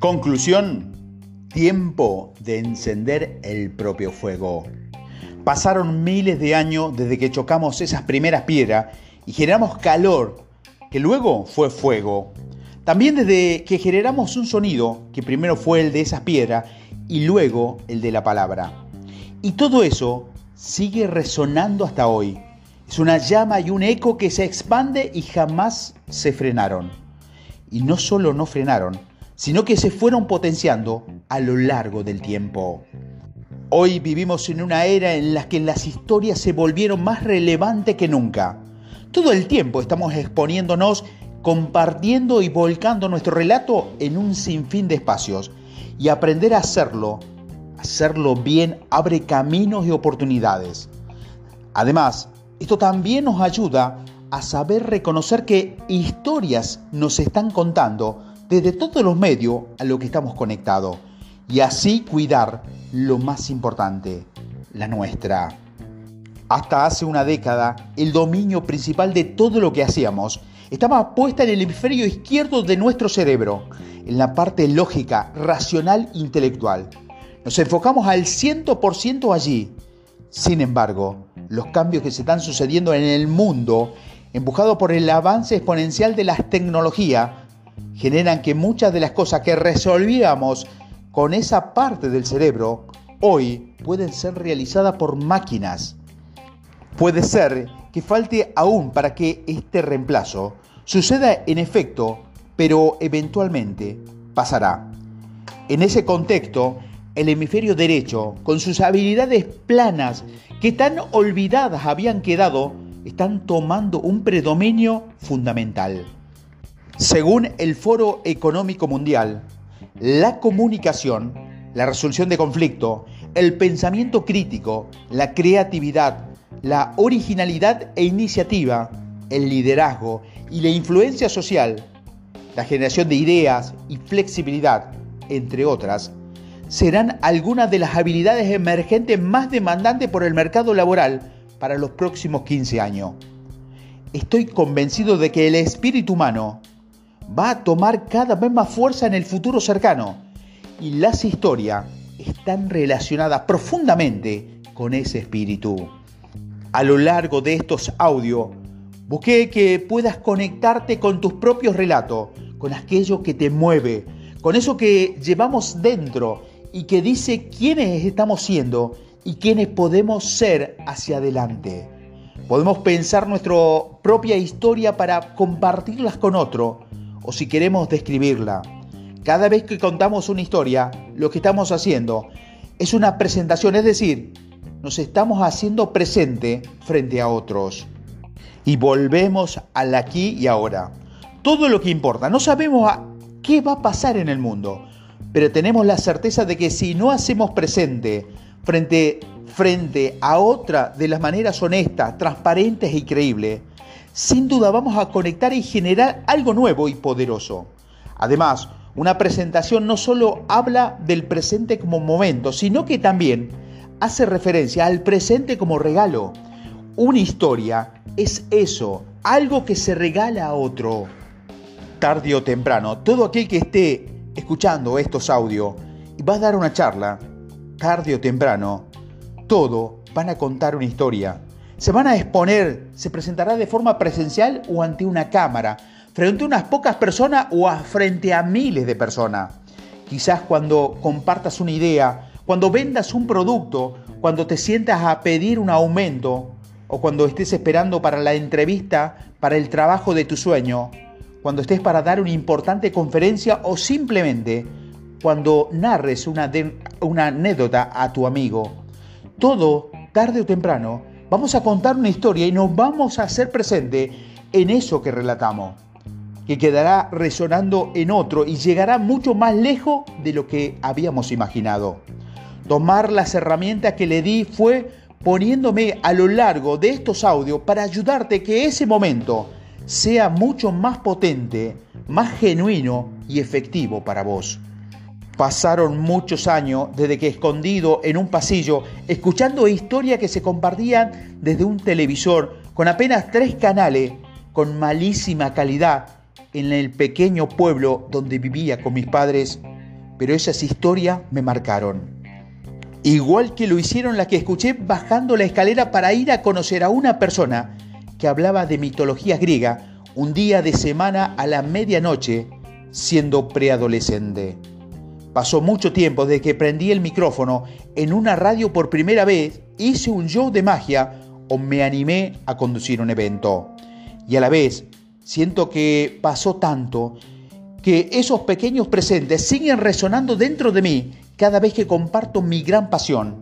Conclusión, tiempo de encender el propio fuego. Pasaron miles de años desde que chocamos esas primeras piedras y generamos calor, que luego fue fuego. También desde que generamos un sonido, que primero fue el de esas piedras y luego el de la palabra. Y todo eso sigue resonando hasta hoy. Es una llama y un eco que se expande y jamás se frenaron. Y no solo no frenaron, sino que se fueron potenciando a lo largo del tiempo. Hoy vivimos en una era en la que las historias se volvieron más relevantes que nunca. Todo el tiempo estamos exponiéndonos, compartiendo y volcando nuestro relato en un sinfín de espacios. Y aprender a hacerlo, hacerlo bien, abre caminos y oportunidades. Además, esto también nos ayuda a saber reconocer que historias nos están contando desde todos los medios a lo que estamos conectados y así cuidar lo más importante, la nuestra. Hasta hace una década, el dominio principal de todo lo que hacíamos estaba puesta en el hemisferio izquierdo de nuestro cerebro, en la parte lógica, racional, intelectual. Nos enfocamos al 100% allí. Sin embargo, los cambios que se están sucediendo en el mundo, empujados por el avance exponencial de las tecnologías, generan que muchas de las cosas que resolvíamos con esa parte del cerebro hoy pueden ser realizadas por máquinas. Puede ser que falte aún para que este reemplazo suceda en efecto, pero eventualmente pasará. En ese contexto, el hemisferio derecho, con sus habilidades planas que tan olvidadas habían quedado, están tomando un predominio fundamental. Según el Foro Económico Mundial, la comunicación, la resolución de conflicto, el pensamiento crítico, la creatividad, la originalidad e iniciativa, el liderazgo y la influencia social, la generación de ideas y flexibilidad, entre otras, serán algunas de las habilidades emergentes más demandantes por el mercado laboral para los próximos 15 años. Estoy convencido de que el espíritu humano va a tomar cada vez más fuerza en el futuro cercano y las historias están relacionadas profundamente con ese espíritu. A lo largo de estos audios, busqué que puedas conectarte con tus propios relatos, con aquello que te mueve, con eso que llevamos dentro y que dice quiénes estamos siendo y quiénes podemos ser hacia adelante. Podemos pensar nuestra propia historia para compartirlas con otro o si queremos describirla. Cada vez que contamos una historia, lo que estamos haciendo es una presentación, es decir, nos estamos haciendo presente frente a otros. Y volvemos al aquí y ahora. Todo lo que importa. No sabemos qué va a pasar en el mundo, pero tenemos la certeza de que si no hacemos presente frente, frente a otra de las maneras honestas, transparentes y creíbles, sin duda vamos a conectar y generar algo nuevo y poderoso. Además, una presentación no solo habla del presente como momento, sino que también hace referencia al presente como regalo. Una historia es eso, algo que se regala a otro. Tarde o temprano, todo aquel que esté escuchando estos audios y va a dar una charla, tarde o temprano, todo van a contar una historia se van a exponer, se presentará de forma presencial o ante una cámara, frente a unas pocas personas o frente a miles de personas. Quizás cuando compartas una idea, cuando vendas un producto, cuando te sientas a pedir un aumento o cuando estés esperando para la entrevista para el trabajo de tu sueño, cuando estés para dar una importante conferencia o simplemente cuando narres una, anécdota a tu amigo. Todo, tarde o temprano, vamos a contar una historia y nos vamos a hacer presente en eso que relatamos, que quedará resonando en otro y llegará mucho más lejos de lo que habíamos imaginado. Tomar las herramientas que le di fue poniéndome a lo largo de estos audios para ayudarte que ese momento sea mucho más potente, más genuino y efectivo para vos. Pasaron muchos años desde que escondido en un pasillo, escuchando historias que se compartían desde un televisor con apenas tres canales, con malísima calidad, en el pequeño pueblo donde vivía con mis padres, pero esas historias me marcaron. Igual que lo hicieron las que escuché bajando la escalera para ir a conocer a una persona que hablaba de mitología griega un día de semana a la medianoche siendo preadolescente. Pasó mucho tiempo desde que prendí el micrófono en una radio por primera vez, hice un show de magia o me animé a conducir un evento. Y a la vez siento que pasó tanto que esos pequeños presentes siguen resonando dentro de mí cada vez que comparto mi gran pasión,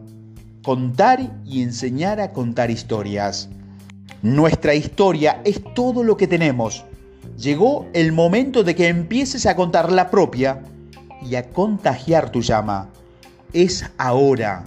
contar y enseñar a contar historias. Nuestra historia es todo lo que tenemos. Llegó el momento de que empieces a contar la propia y a contagiar tu llama. Es ahora.